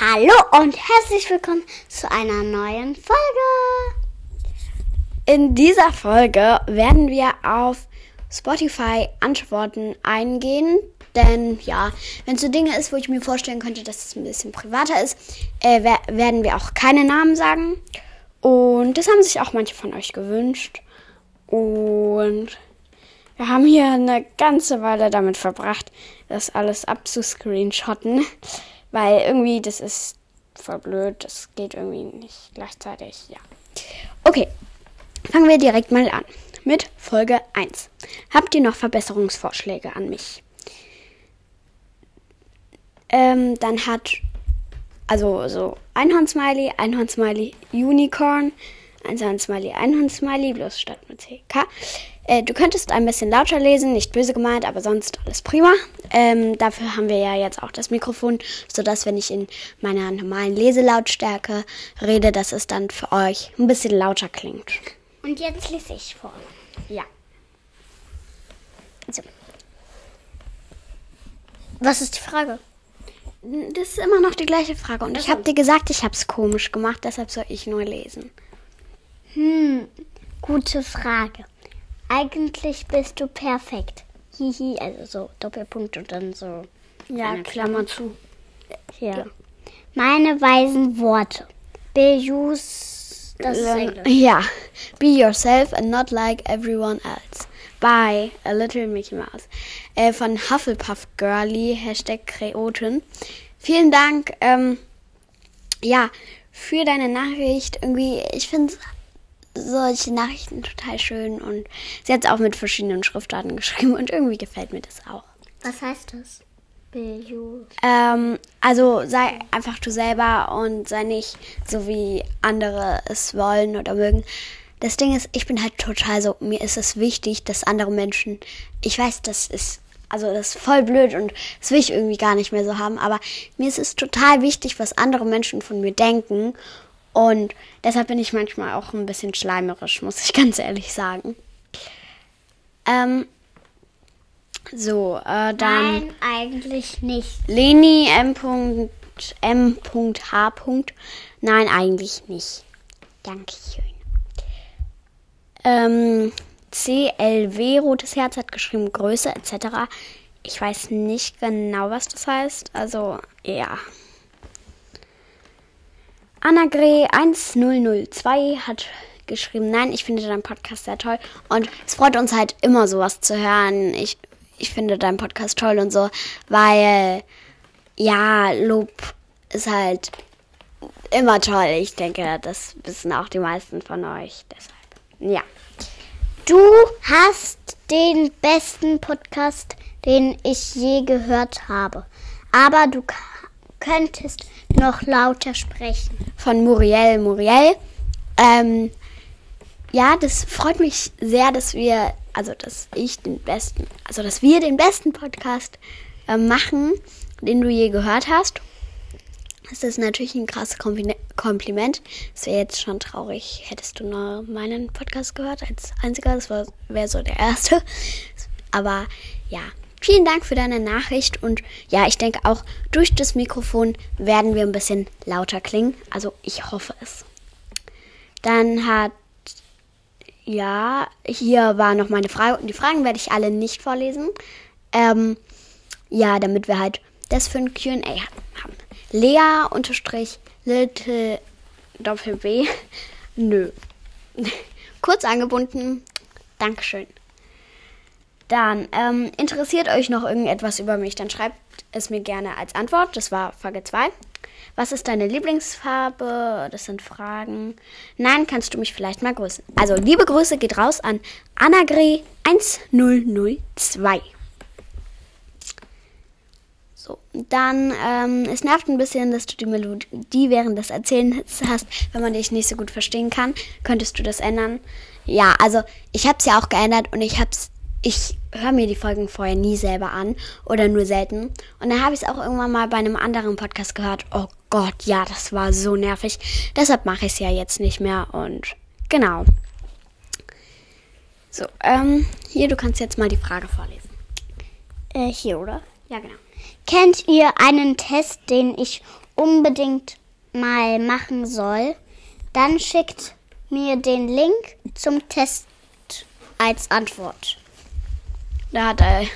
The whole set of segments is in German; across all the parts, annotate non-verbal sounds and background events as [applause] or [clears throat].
Hallo und herzlich willkommen zu einer neuen Folge. In dieser Folge werden wir auf Spotify Antworten eingehen. Denn ja, wenn es so Dinge ist, wo ich mir vorstellen könnte, dass es ein bisschen privater ist, äh, werden wir auch keine Namen sagen. Und das haben sich auch manche von euch gewünscht. Und wir haben hier eine ganze Weile damit verbracht, das alles abzuscreenshotten. Weil irgendwie, das ist voll blöd. Das geht irgendwie nicht gleichzeitig. Ja. Okay. Fangen wir direkt mal an. Mit Folge 1. Habt ihr noch Verbesserungsvorschläge an mich? Ähm, dann hat also so Einhorn-Smiley, Einhorn-Smiley, Unicorn, Einhorn-Smiley, Einhorn-Smiley, bloß statt mit CK. Äh, du könntest ein bisschen lauter lesen, nicht böse gemeint, aber sonst alles prima. Ähm, dafür haben wir ja jetzt auch das Mikrofon, sodass wenn ich in meiner normalen Leselautstärke rede, dass es dann für euch ein bisschen lauter klingt. Und jetzt lese ich vor. Ja. So. Was ist die Frage? Das ist immer noch die gleiche Frage. Und ich habe dir gesagt, ich habe es komisch gemacht, deshalb soll ich nur lesen. Hm, gute Frage. Eigentlich bist du perfekt. Hihi, also so Doppelpunkt und dann so. Ja, Klammer zu. Ja. Meine weisen Worte. Be use. Das Englisch. Ja. Be yourself and not like everyone else. By A Little Mickey Mouse. Äh, von Hufflepuff Girly, Hashtag Kreoten. Vielen Dank, ähm, ja, für deine Nachricht. Irgendwie, ich finde solche Nachrichten total schön und sie hat es auch mit verschiedenen Schriftarten geschrieben und irgendwie gefällt mir das auch. Was heißt das? Ähm, also sei einfach du selber und sei nicht so wie andere es wollen oder mögen. Das Ding ist, ich bin halt total so, mir ist es wichtig, dass andere Menschen, ich weiß, das ist, also das ist voll blöd und das will ich irgendwie gar nicht mehr so haben, aber mir ist es total wichtig, was andere Menschen von mir denken und deshalb bin ich manchmal auch ein bisschen schleimerisch, muss ich [laughs] ganz ehrlich sagen. Ähm, so, äh, dann. Nein, eigentlich nicht. Leni M.M.H. Nein, eigentlich nicht. Dankeschön. Ähm, CLW, rotes Herz, hat geschrieben Größe etc. Ich weiß nicht genau, was das heißt. Also, ja. Annagre 1002 hat geschrieben, nein, ich finde deinen Podcast sehr toll. Und es freut uns halt immer sowas zu hören. Ich, ich finde deinen Podcast toll und so, weil ja, Lob ist halt immer toll. Ich denke, das wissen auch die meisten von euch. Deshalb, ja. Du hast den besten Podcast, den ich je gehört habe. Aber du könntest noch lauter sprechen. Von Muriel. Muriel. Ähm, ja, das freut mich sehr, dass wir, also dass ich den besten, also dass wir den besten Podcast äh, machen, den du je gehört hast. Das ist natürlich ein krasses Kompliment. Es wäre jetzt schon traurig, hättest du nur meinen Podcast gehört als einziger. Das wäre so der erste. Aber ja, Vielen Dank für deine Nachricht und ja, ich denke auch durch das Mikrofon werden wir ein bisschen lauter klingen. Also ich hoffe es. Dann hat ja, hier war noch meine Frage und die Fragen werde ich alle nicht vorlesen. Ähm, ja, damit wir halt das für ein QA haben. Lea unterstrich Little Doppel B. [laughs] Nö. [laughs] Kurz angebunden. Dankeschön. Dann ähm, interessiert euch noch irgendetwas über mich, dann schreibt es mir gerne als Antwort. Das war Frage 2. Was ist deine Lieblingsfarbe? Das sind Fragen. Nein, kannst du mich vielleicht mal grüßen. Also, liebe Grüße geht raus an Annagre 1002. So, dann, ähm, es nervt ein bisschen, dass du die Melodie während des Erzählens hast. Wenn man dich nicht so gut verstehen kann, könntest du das ändern. Ja, also, ich habe es ja auch geändert und ich habe es ich höre mir die Folgen vorher nie selber an oder nur selten. Und dann habe ich es auch irgendwann mal bei einem anderen Podcast gehört. Oh Gott, ja, das war so nervig. Deshalb mache ich es ja jetzt nicht mehr. Und genau. So, ähm, hier, du kannst jetzt mal die Frage vorlesen. Äh, hier, oder? Ja, genau. Kennt ihr einen Test, den ich unbedingt mal machen soll, dann schickt mir den Link zum Test als Antwort. Da hat äh,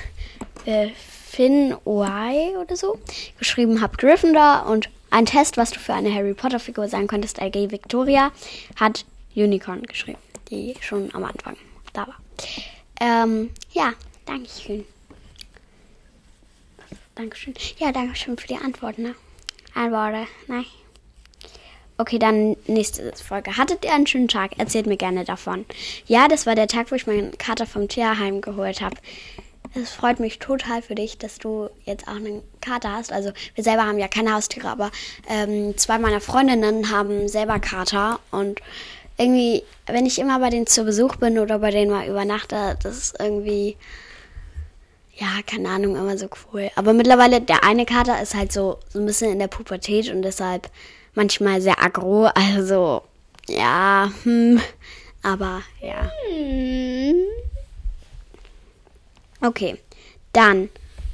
äh, Finn Y oder so geschrieben, hab Gryffindor und ein Test, was du für eine Harry Potter Figur sein könntest, LG Victoria, hat Unicorn geschrieben, die schon am Anfang da war. Ähm, ja, Dankeschön. Dankeschön. Ja, Dankeschön für die Antwort, ne? Antworten, nein. Okay, dann nächste Folge. Hattet ihr einen schönen Tag? Erzählt mir gerne davon. Ja, das war der Tag, wo ich meinen Kater vom Tierheim geholt habe. Es freut mich total für dich, dass du jetzt auch einen Kater hast. Also wir selber haben ja keine Haustiere, aber ähm, zwei meiner Freundinnen haben selber Kater und irgendwie, wenn ich immer bei denen zu Besuch bin oder bei denen mal übernachte, das ist irgendwie, ja, keine Ahnung, immer so cool. Aber mittlerweile, der eine Kater ist halt so, so ein bisschen in der Pubertät und deshalb manchmal sehr aggro. Also, ja, hm, aber ja. Okay, dann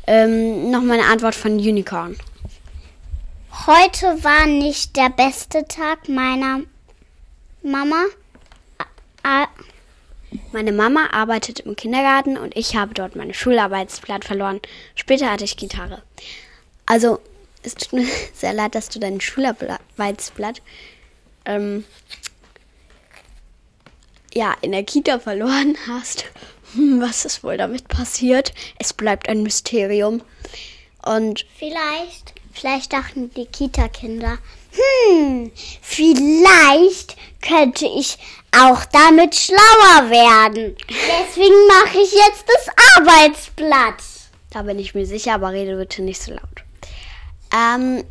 ähm, noch mal eine Antwort von Unicorn. Heute war nicht der beste Tag meiner Mama. Meine Mama arbeitet im Kindergarten und ich habe dort mein Schularbeitsblatt verloren. Später hatte ich Gitarre. Also, es tut mir [laughs] sehr leid, dass du dein Schularbeitsblatt ähm, ja, in der Kita verloren hast. Hm, [laughs] Was ist wohl damit passiert? Es bleibt ein Mysterium. Und vielleicht, vielleicht dachten die Kita-Kinder, hm, vielleicht könnte ich auch damit schlauer werden. Deswegen mache ich jetzt das Arbeitsblatt. Da bin ich mir sicher, aber rede bitte nicht so laut. Ähm,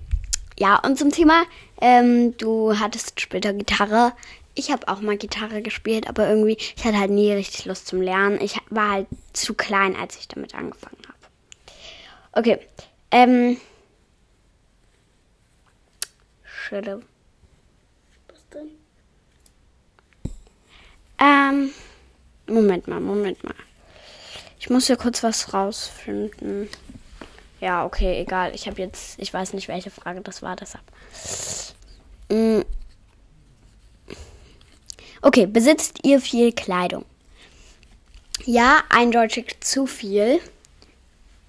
ja, und zum Thema, ähm, du hattest später Gitarre. Ich habe auch mal Gitarre gespielt, aber irgendwie, ich hatte halt nie richtig Lust zum Lernen. Ich war halt zu klein, als ich damit angefangen habe. Okay, ähm. Schille. Ähm, Moment mal, Moment mal. Ich muss hier kurz was rausfinden. Ja, okay, egal. Ich habe jetzt, ich weiß nicht, welche Frage das war, deshalb. Mm. Okay, besitzt ihr viel Kleidung? Ja, eindeutig zu viel.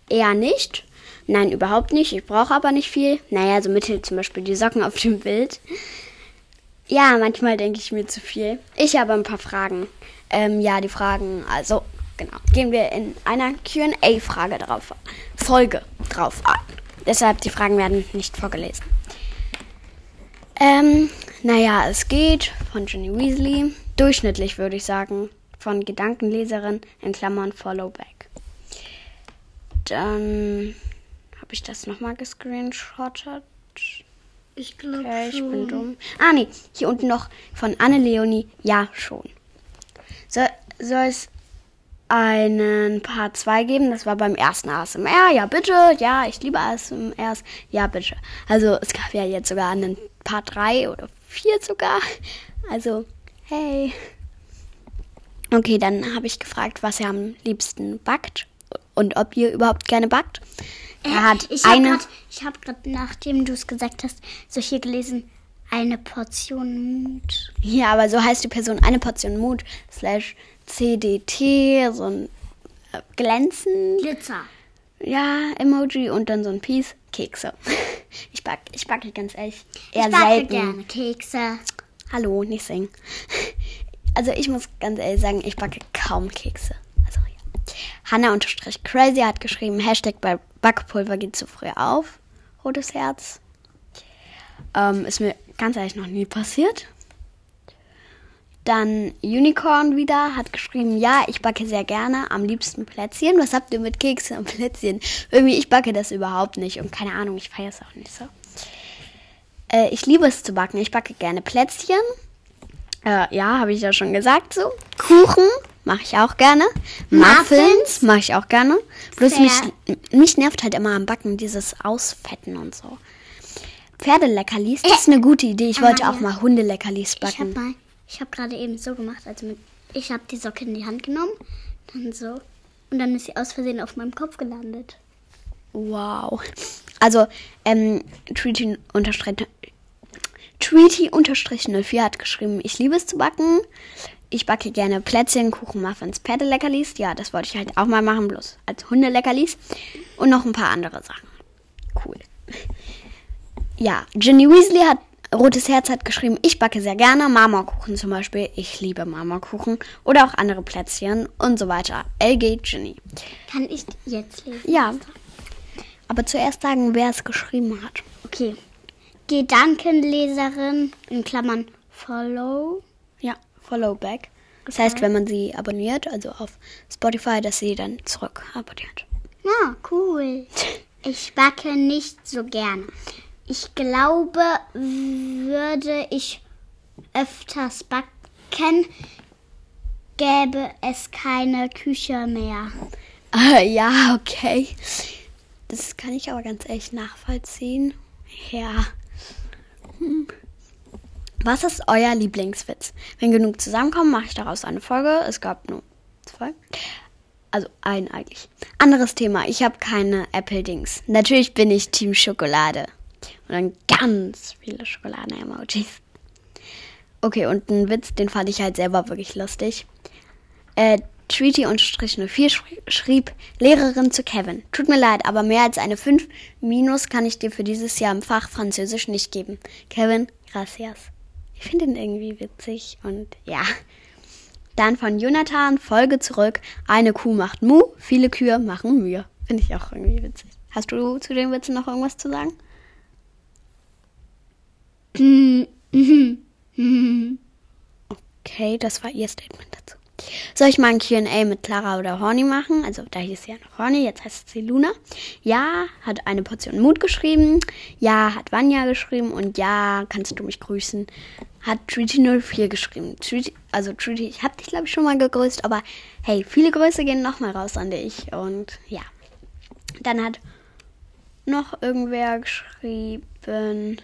Eher nicht. Nein, überhaupt nicht. Ich brauche aber nicht viel. Naja, so mittel zum Beispiel die Socken auf dem Bild. Ja, manchmal denke ich mir zu viel. Ich habe ein paar Fragen. Ähm, ja, die Fragen, also, genau. Gehen wir in einer QA-Frage drauf, Folge drauf ein. Deshalb, die Fragen werden nicht vorgelesen. Ähm, naja, es geht von Jenny Weasley. Durchschnittlich würde ich sagen. Von Gedankenleserin in Klammern Followback. Dann habe ich das nochmal gescreenshottet. Ich glaube Okay, ich bin dumm. Ah, nee, hier unten noch von Anne-Leonie. Ja, schon. So, soll es einen Part 2 geben? Das war beim ersten ASMR. Ja, bitte. Ja, ich liebe ASMR. Ja, bitte. Also, es gab ja jetzt sogar einen Part 3 oder 4 sogar. Also, hey. Okay, dann habe ich gefragt, was ihr am liebsten backt und ob ihr überhaupt gerne backt. Er hat ich habe eine. gerade, ich habe gerade, nachdem du es gesagt hast, so hier gelesen, eine Portion Mut. Ja, aber so heißt die Person eine Portion Mut slash CDT, so ein äh, Glänzen, Glitzer. ja, Emoji und dann so ein Piece Kekse. [laughs] Ich backe, ich backe ganz ehrlich eher ich backe selten. gerne Kekse. Hallo, nicht singen. [laughs] Also ich muss ganz ehrlich sagen, ich backe kaum Kekse. Also ja. Hanna unterstrich crazy hat geschrieben, Hashtag bei Backpulver geht zu früh auf. Rotes Herz. Ähm, ist mir ganz ehrlich noch nie passiert. Dann Unicorn wieder hat geschrieben, ja, ich backe sehr gerne, am liebsten Plätzchen. Was habt ihr mit Kekse und Plätzchen? Irgendwie, ich backe das überhaupt nicht und keine Ahnung, ich feiere es auch nicht so. Äh, ich liebe es zu backen. Ich backe gerne Plätzchen. Äh, ja, habe ich ja schon gesagt so. Kuchen mache ich auch gerne. Muffins mache ich auch gerne. Bloß mich, mich nervt halt immer am Backen dieses Ausfetten und so. Pferdeleckerlis, das ist eine gute Idee. Ich wollte auch mal Hundeleckerlis Ich habe backen. mal, ich habe gerade eben so gemacht, also mit, ich habe die Socke in die Hand genommen, dann so und dann ist sie aus Versehen auf meinem Kopf gelandet. Wow. Also, ähm, Treaty unterstrich Treaty unterstrich 04 hat geschrieben, ich liebe es zu backen. Ich backe gerne Plätzchen, Kuchen, Muffins, Pferdeleckerlis. Ja, das wollte ich halt auch mal machen, bloß als Hundeleckerlis. Und noch ein paar andere Sachen. Cool. Ja, Ginny Weasley hat Rotes Herz hat geschrieben, ich backe sehr gerne Marmorkuchen zum Beispiel. Ich liebe Marmorkuchen oder auch andere Plätzchen und so weiter. LG Ginny. Kann ich jetzt lesen? Ja. Aber zuerst sagen, wer es geschrieben hat. Okay. Gedankenleserin in Klammern Follow. Ja, Follow back. Das heißt, wenn man sie abonniert, also auf Spotify, dass sie dann zurück abonniert. Ah, cool. Ich backe nicht so gerne. Ich glaube, würde ich öfters backen, gäbe es keine Küche mehr. Ah, ja, okay. Das kann ich aber ganz ehrlich nachvollziehen. Ja. Hm. Was ist euer Lieblingswitz? Wenn genug zusammenkommen, mache ich daraus eine Folge. Es gab nur zwei. Also ein eigentlich. Anderes Thema. Ich habe keine Apple-Dings. Natürlich bin ich Team Schokolade. Und dann ganz viele Schokoladen-Emojis. Okay, und ein Witz, den fand ich halt selber wirklich lustig. Äh, Treaty-04 schrieb Lehrerin zu Kevin. Tut mir leid, aber mehr als eine 5 minus kann ich dir für dieses Jahr im Fach Französisch nicht geben. Kevin, gracias. Ich finde ihn irgendwie witzig und ja. Dann von Jonathan, Folge zurück. Eine Kuh macht Mu, viele Kühe machen Mühe. Finde ich auch irgendwie witzig. Hast du zu den Witzen noch irgendwas zu sagen? Okay, das war ihr Statement dazu. Soll ich mal ein QA mit Clara oder Horny machen? Also, da hieß sie ja noch Horny, jetzt heißt sie Luna. Ja, hat eine Portion Mut geschrieben. Ja, hat Vanya geschrieben. Und ja, kannst du mich grüßen? Hat Treaty04 geschrieben. Treaty, also, Treaty, ich hab dich, glaube ich, schon mal gegrüßt. Aber hey, viele Grüße gehen nochmal raus an dich. Und ja. Dann hat noch irgendwer geschrieben.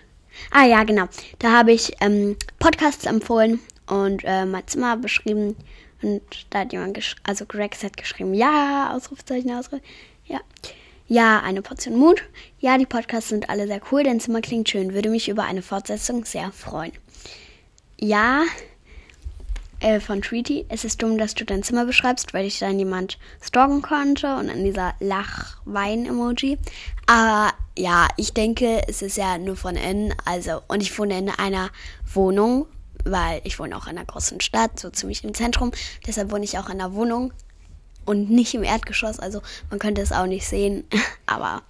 Ah ja, genau. Da habe ich ähm, Podcasts empfohlen und äh, mein Zimmer beschrieben. Und da hat jemand, also Greg hat geschrieben, ja, Ausrufezeichen, Ausrufezeichen, ja. Ja, eine Portion Mut. Ja, die Podcasts sind alle sehr cool, dein Zimmer klingt schön. Würde mich über eine Fortsetzung sehr freuen. Ja, äh, von Treaty. Es ist dumm, dass du dein Zimmer beschreibst, weil ich dann jemand stalken konnte und an dieser Lach-Wein-Emoji. Aber ja, ich denke, es ist ja nur von innen. Also, und ich wohne in einer Wohnung, weil ich wohne auch in einer großen Stadt, so ziemlich im Zentrum. Deshalb wohne ich auch in einer Wohnung und nicht im Erdgeschoss. Also, man könnte es auch nicht sehen. [laughs] Aber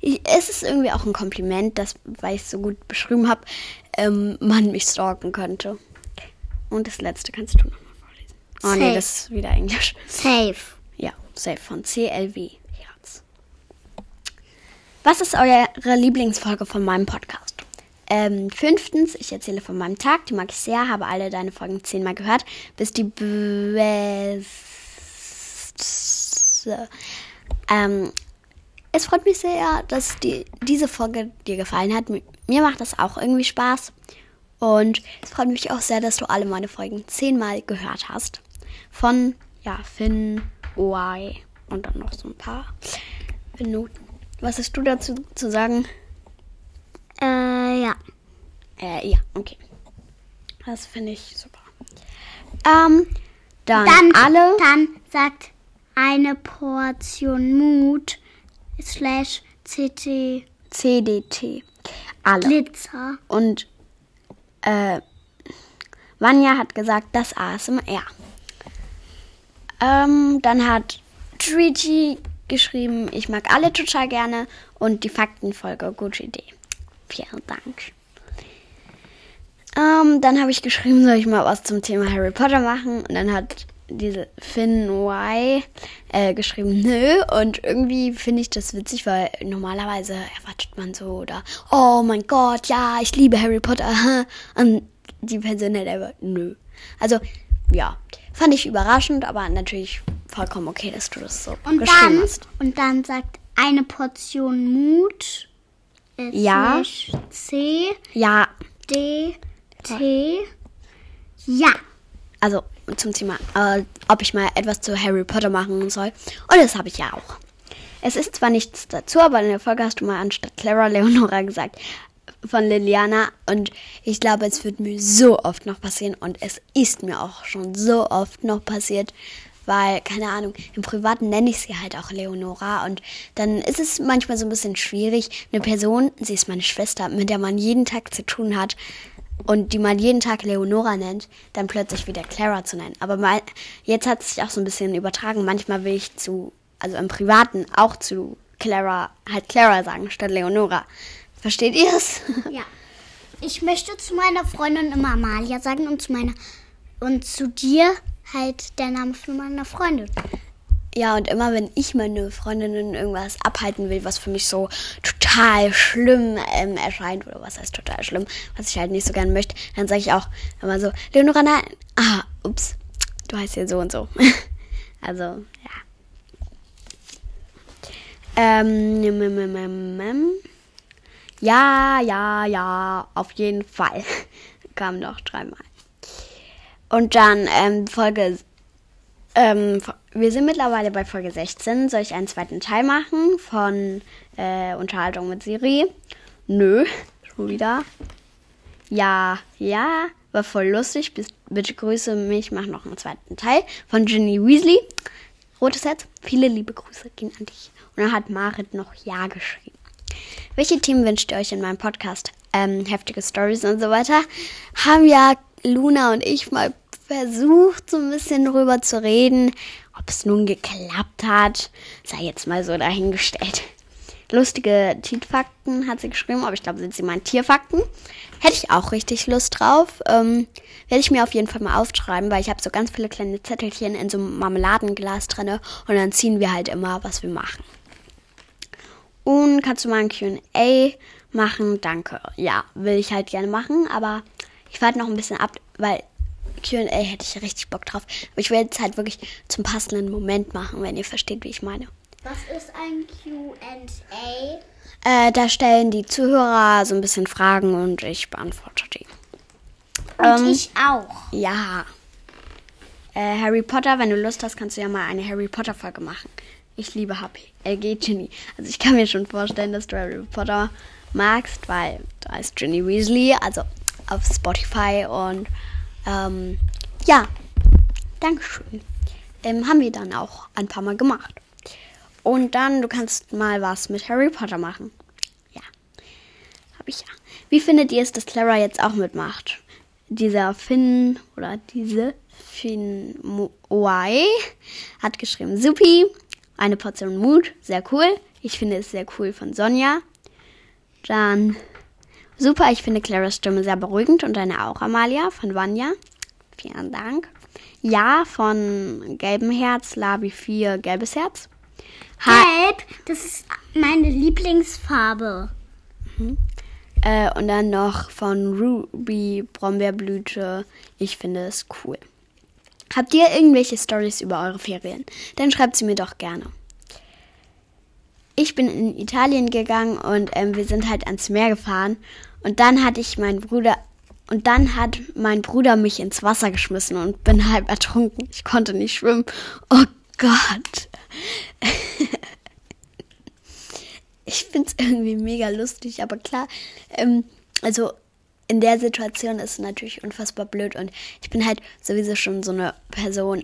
ich, es ist irgendwie auch ein Kompliment, dass, weil ich es so gut beschrieben habe, ähm, man mich stalken könnte. Und das letzte kannst du nochmal vorlesen. Oh safe. nee, das ist wieder Englisch. Safe. Ja, safe von CLW. Was ist eure Lieblingsfolge von meinem Podcast? Ähm, fünftens, ich erzähle von meinem Tag, die mag ich sehr, habe alle deine Folgen zehnmal gehört, bis die beste. Ähm, es freut mich sehr, dass die, diese Folge dir gefallen hat. Mir macht das auch irgendwie Spaß. Und es freut mich auch sehr, dass du alle meine Folgen zehnmal gehört hast. Von, ja, Finn, Y und dann noch so ein paar Minuten. Was hast du dazu zu sagen? Äh, ja. Äh, ja, okay. Das finde ich super. Ähm, dann, dann alle. Dann sagt eine Portion Mut slash CT. CDT. Alle. Glitzer. Und äh, Vanya hat gesagt, das ASMR. Ähm, dann hat Treaty geschrieben, ich mag alle total gerne und die Faktenfolge, gute Idee. Vielen Dank. Ähm, dann habe ich geschrieben, soll ich mal was zum Thema Harry Potter machen? Und dann hat diese Finn Y äh, geschrieben, nö. Und irgendwie finde ich das witzig, weil normalerweise erwartet man so oder, oh mein Gott, ja, ich liebe Harry Potter. [laughs] Und die Person hat einfach, nö. Also, ja, fand ich überraschend, aber natürlich vollkommen okay, dass du das so und geschrieben dann, hast. Und dann sagt eine Portion Mut. Ja. C. Ja. D. T. Ja. Also zum Thema, äh, ob ich mal etwas zu Harry Potter machen soll. Und das habe ich ja auch. Es ist zwar nichts dazu, aber in der Folge hast du mal anstatt Clara Leonora gesagt von Liliana und ich glaube, es wird mir so oft noch passieren und es ist mir auch schon so oft noch passiert, weil, keine Ahnung, im Privaten nenne ich sie halt auch Leonora und dann ist es manchmal so ein bisschen schwierig, eine Person, sie ist meine Schwester, mit der man jeden Tag zu tun hat und die man jeden Tag Leonora nennt, dann plötzlich wieder Clara zu nennen. Aber mal, jetzt hat es sich auch so ein bisschen übertragen. Manchmal will ich zu, also im Privaten auch zu Clara, halt Clara sagen statt Leonora. Versteht ihr es? [laughs] Ja. Ich möchte zu meiner Freundin immer Amalia sagen und zu meiner und zu dir halt der Name von meiner Freundin. Ja, und immer wenn ich meine Freundinnen irgendwas abhalten will, was für mich so total schlimm ähm, erscheint, oder was heißt total schlimm, was ich halt nicht so gerne möchte, dann sage ich auch immer so, Leonora, nein, ah, ups, du heißt ja so und so. [laughs] also, ja. Ähm, mm, mm, mm, ja, ja, ja, auf jeden Fall. [laughs] Kam noch dreimal. Und dann ähm, Folge. Ähm, wir sind mittlerweile bei Folge 16. Soll ich einen zweiten Teil machen von äh, Unterhaltung mit Siri? Nö, schon wieder. Ja, ja, war voll lustig. Bitte grüße mich, mach noch einen zweiten Teil von Ginny Weasley. Rotes Herz, viele liebe Grüße gehen an dich. Und dann hat Marit noch Ja geschrieben. Welche Themen wünscht ihr euch in meinem Podcast? Ähm, heftige Stories und so weiter. Haben ja Luna und ich mal versucht, so ein bisschen drüber zu reden. Ob es nun geklappt hat, sei jetzt mal so dahingestellt. Lustige Tierfakten hat sie geschrieben, aber ich glaube, sind sie meinen Tierfakten. Hätte ich auch richtig Lust drauf. Ähm, Werde ich mir auf jeden Fall mal aufschreiben, weil ich habe so ganz viele kleine Zettelchen in so einem Marmeladenglas drin und dann ziehen wir halt immer, was wir machen. Und kannst du mal ein QA machen? Danke. Ja, will ich halt gerne machen, aber ich warte noch ein bisschen ab, weil QA hätte ich richtig Bock drauf. Aber ich werde es halt wirklich zum passenden Moment machen, wenn ihr versteht, wie ich meine. Was ist ein QA? Äh, da stellen die Zuhörer so ein bisschen Fragen und ich beantworte die. Und ähm, ich auch. Ja. Äh, Harry Potter, wenn du Lust hast, kannst du ja mal eine Harry Potter Folge machen. Ich liebe HP. LG Ginny. Also ich kann mir schon vorstellen, dass du Harry Potter magst, weil da ist Ginny Weasley, also auf Spotify und ähm, ja, Dankeschön. Ähm, haben wir dann auch ein paar Mal gemacht. Und dann, du kannst mal was mit Harry Potter machen. Ja, habe ich ja. Wie findet ihr es, dass Clara jetzt auch mitmacht? Dieser Finn oder diese Finn Moai hat geschrieben, Supi, eine Portion Mut, sehr cool. Ich finde es sehr cool von Sonja. Dann super, ich finde Claras Stimme sehr beruhigend und deine auch, Amalia, von Vanya. Vielen Dank. Ja, von gelbem Herz, Labi 4, gelbes Herz. Gelb, das ist meine Lieblingsfarbe. Mhm. Äh, und dann noch von Ruby Brombeerblüte. Ich finde es cool. Habt ihr irgendwelche Stories über eure Ferien? Dann schreibt sie mir doch gerne. Ich bin in Italien gegangen und ähm, wir sind halt ans Meer gefahren. Und dann hatte ich meinen Bruder und dann hat mein Bruder mich ins Wasser geschmissen und bin halb ertrunken. Ich konnte nicht schwimmen. Oh Gott. [laughs] ich finde es irgendwie mega lustig, aber klar, ähm, also in der Situation ist es natürlich unfassbar blöd und ich bin halt sowieso schon so eine Person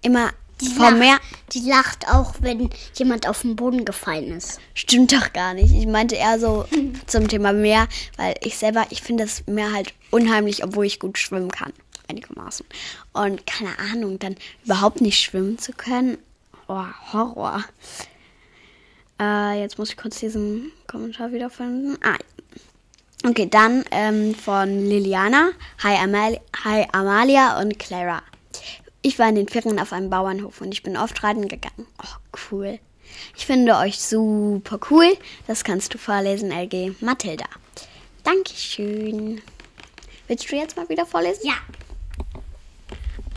immer die vom Meer. Die lacht auch, wenn jemand auf den Boden gefallen ist. Stimmt doch gar nicht. Ich meinte eher so [laughs] zum Thema Meer, weil ich selber, ich finde das Meer halt unheimlich, obwohl ich gut schwimmen kann. Einigermaßen. Und keine Ahnung, dann überhaupt nicht schwimmen zu können. Oh, Horror. Äh, jetzt muss ich kurz diesen Kommentar wiederfinden. Ah, Okay, dann ähm, von Liliana. Hi, Amal Hi Amalia und Clara. Ich war in den Ferien auf einem Bauernhof und ich bin oft reiten gegangen. Oh, cool. Ich finde euch super cool. Das kannst du vorlesen, LG. Mathilda. Dankeschön. Willst du jetzt mal wieder vorlesen? Ja.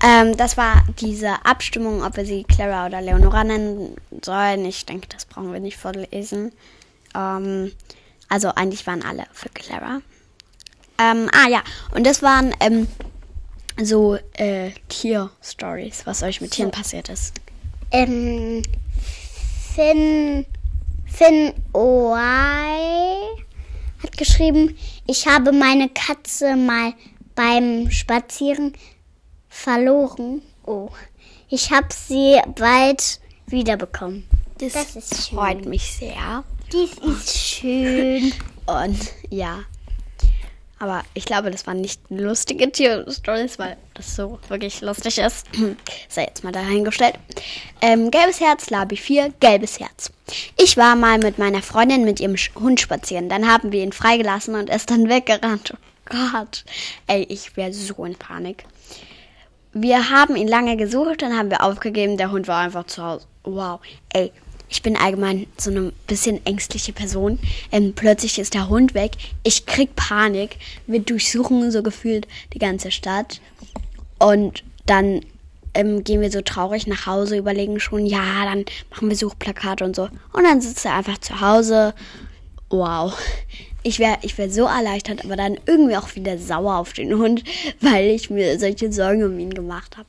Ähm, das war diese Abstimmung, ob wir sie Clara oder Leonora nennen sollen. Ich denke, das brauchen wir nicht vorlesen. Ähm, also eigentlich waren alle für Clara. Ähm, ah ja, und das waren ähm, so äh, Tier-Stories, was euch mit Tieren passiert ist. Ähm, Finn, Finn Oai hat geschrieben, ich habe meine Katze mal beim Spazieren verloren. Oh, ich habe sie bald wiederbekommen. Das, Das freut mich sehr. Dies ist [laughs] schön. Und ja. Aber ich glaube, das waren nicht lustige Tier-Stories, weil das so wirklich lustig ist. [clears throat] Sei jetzt mal dahingestellt. Ähm, gelbes Herz, Labi 4, gelbes Herz. Ich war mal mit meiner Freundin mit ihrem Hund spazieren. Dann haben wir ihn freigelassen und er ist dann weggerannt. Oh Gott. Ey, ich wäre so in Panik. Wir haben ihn lange gesucht, dann haben wir aufgegeben. Der Hund war einfach zu Hause. Wow. Ey, ich bin allgemein so eine bisschen ängstliche Person. Ähm, plötzlich ist der Hund weg. Ich krieg Panik. Wir durchsuchen so gefühlt die ganze Stadt. Und dann ähm, gehen wir so traurig nach Hause, überlegen schon, ja, dann machen wir Suchplakate und so. Und dann sitzt er einfach zu Hause. Wow. Ich wäre ich wär so erleichtert, aber dann irgendwie auch wieder sauer auf den Hund, [laughs] weil ich mir solche Sorgen um ihn gemacht habe.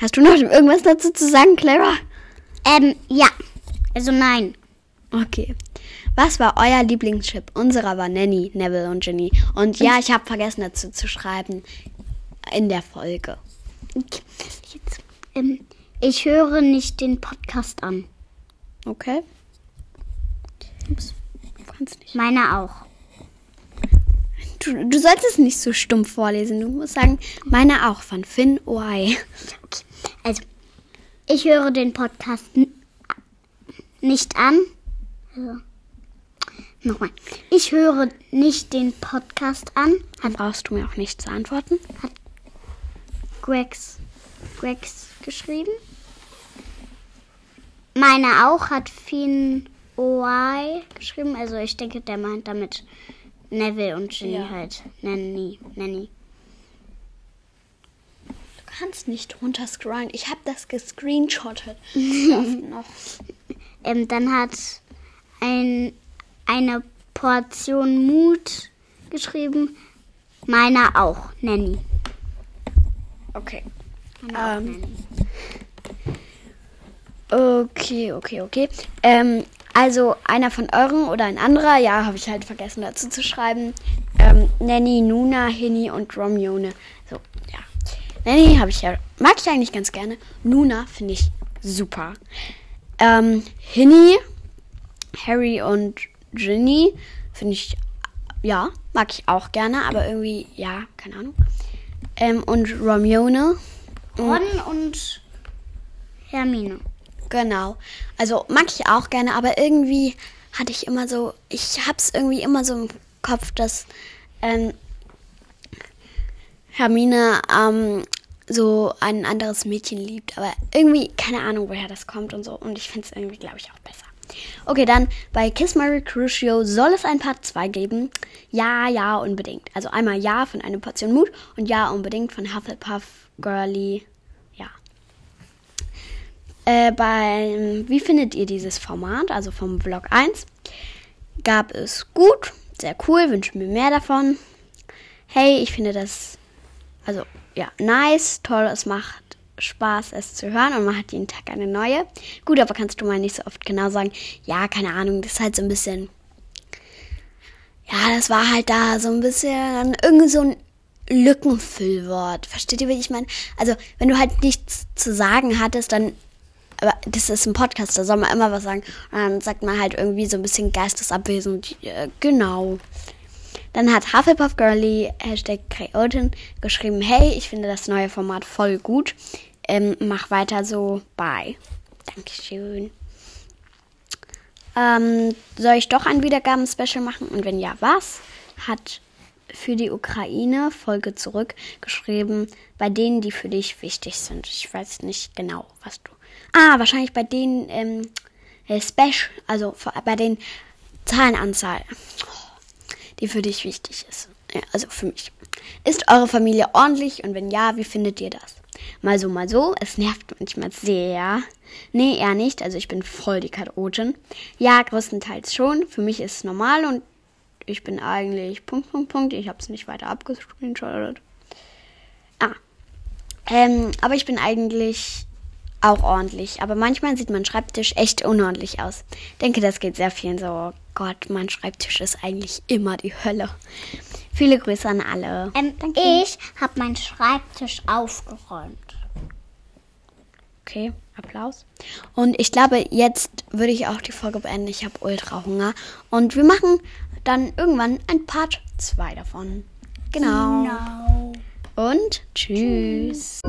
Hast du noch irgendwas dazu zu sagen, Clara? Ähm, ja. Also nein. Okay. Was war euer Lieblingschip? Unserer war Nanny, Neville und Ginny. Und ja, ich habe vergessen dazu zu schreiben in der Folge. Jetzt, ähm, ich höre nicht den Podcast an. Okay? Ups, kannst nicht. Meiner auch. Du, du sollst es nicht so stumpf vorlesen. Du musst sagen, meine auch von Finn Oai. Okay. Also, ich höre den Podcast nicht an. Also, nochmal. Ich höre nicht den Podcast an. Dann brauchst du mir auch nicht zu antworten. Gregs, Gregs geschrieben. Meine auch hat Finn OI geschrieben. Also ich denke, der meint damit Neville und Ginny Ja. halt. Nanny. Nanny. Du kannst nicht runterscrollen. Ich habe das gescreenshottet. [laughs] Noch. Ähm, dann hat ein, eine Portion Mut geschrieben. Meiner auch. Nanny. Okay. Meiner Ähm. Okay, okay, okay. Ähm, also einer von euren oder ein anderer, ja, habe ich halt vergessen dazu zu schreiben. Ähm, Nanny, Nuna, Hinny und Romione. Nanny habe ich ja, mag ich eigentlich ganz gerne. Nuna finde ich super. Ähm, Hinny, Harry und Ginny finde ich, ja, mag ich auch gerne, aber irgendwie, ja, keine Ahnung. Ähm, und Romione. Ron und Hermine. Genau. Also mag ich auch gerne, aber irgendwie hatte ich immer so, ich hab's irgendwie immer so im Kopf, dass ähm, Hermine ähm, so ein anderes Mädchen liebt. Aber irgendwie, keine Ahnung, woher das kommt und so. Und ich finde es irgendwie, glaube ich, auch besser. Okay, dann bei Kiss Mary Crucio soll es ein Part 2 geben. Ja, ja, unbedingt. Also einmal ja von einer Portion Mut und ja unbedingt von Hufflepuff Girly. Ja. Äh, beim, wie findet ihr dieses Format? Also vom Vlog 1 gab es gut, sehr cool, wünschen mir mehr davon. Hey, ich finde das, also ja, nice, toll, es macht Spaß, es zu hören und man hat jeden Tag eine neue. Gut, aber kannst du mal nicht so oft genau sagen, ja, keine Ahnung, das ist halt so ein bisschen, ja, das war halt da so ein bisschen irgendwie so ein Lückenfüllwort. Versteht ihr, wie ich meine? Also, wenn du halt nichts zu sagen hattest, dann aber das ist ein Podcast, da soll man immer was sagen. Und dann sagt man halt irgendwie so ein bisschen geistesabwesend. Äh, genau. Dann hat Hufflepuff Girly, Hashtag Creotin, geschrieben, hey, ich finde das neue Format voll gut. Ähm, mach weiter so. Bye. Dankeschön. Ähm, soll ich doch ein Wiedergaben-Special machen? Und wenn ja, was? Hat für die Ukraine Folge zurück geschrieben, bei denen, die für dich wichtig sind. Ich weiß nicht genau, was du. Ah, wahrscheinlich bei denen ähm, äh, Special, also bei den Zahlenanzahl, die für dich wichtig ist. Ja, also für mich. Ist eure Familie ordentlich und wenn ja, wie findet ihr das? Mal so, mal so. Es nervt manchmal sehr. Nee, eher nicht. Also ich bin voll die Chaotin. Ja, größtenteils schon. Für mich ist es normal und ich bin eigentlich Punkt, Punkt, Punkt. Ich habe es nicht weiter abgescreenshottet. Ah. Ähm, aber ich bin eigentlich auch ordentlich. Aber manchmal sieht mein Schreibtisch echt unordentlich aus. denke, das geht sehr vielen so. Oh Gott, mein Schreibtisch ist eigentlich immer die Hölle. Viele Grüße an alle. Ähm, ich habe meinen Schreibtisch aufgeräumt. Okay, Applaus. Und ich glaube, jetzt würde ich auch die Folge beenden. Ich habe ultra Hunger. Und wir machen dann irgendwann ein Part 2 davon. Genau. Genau. Und tschüss.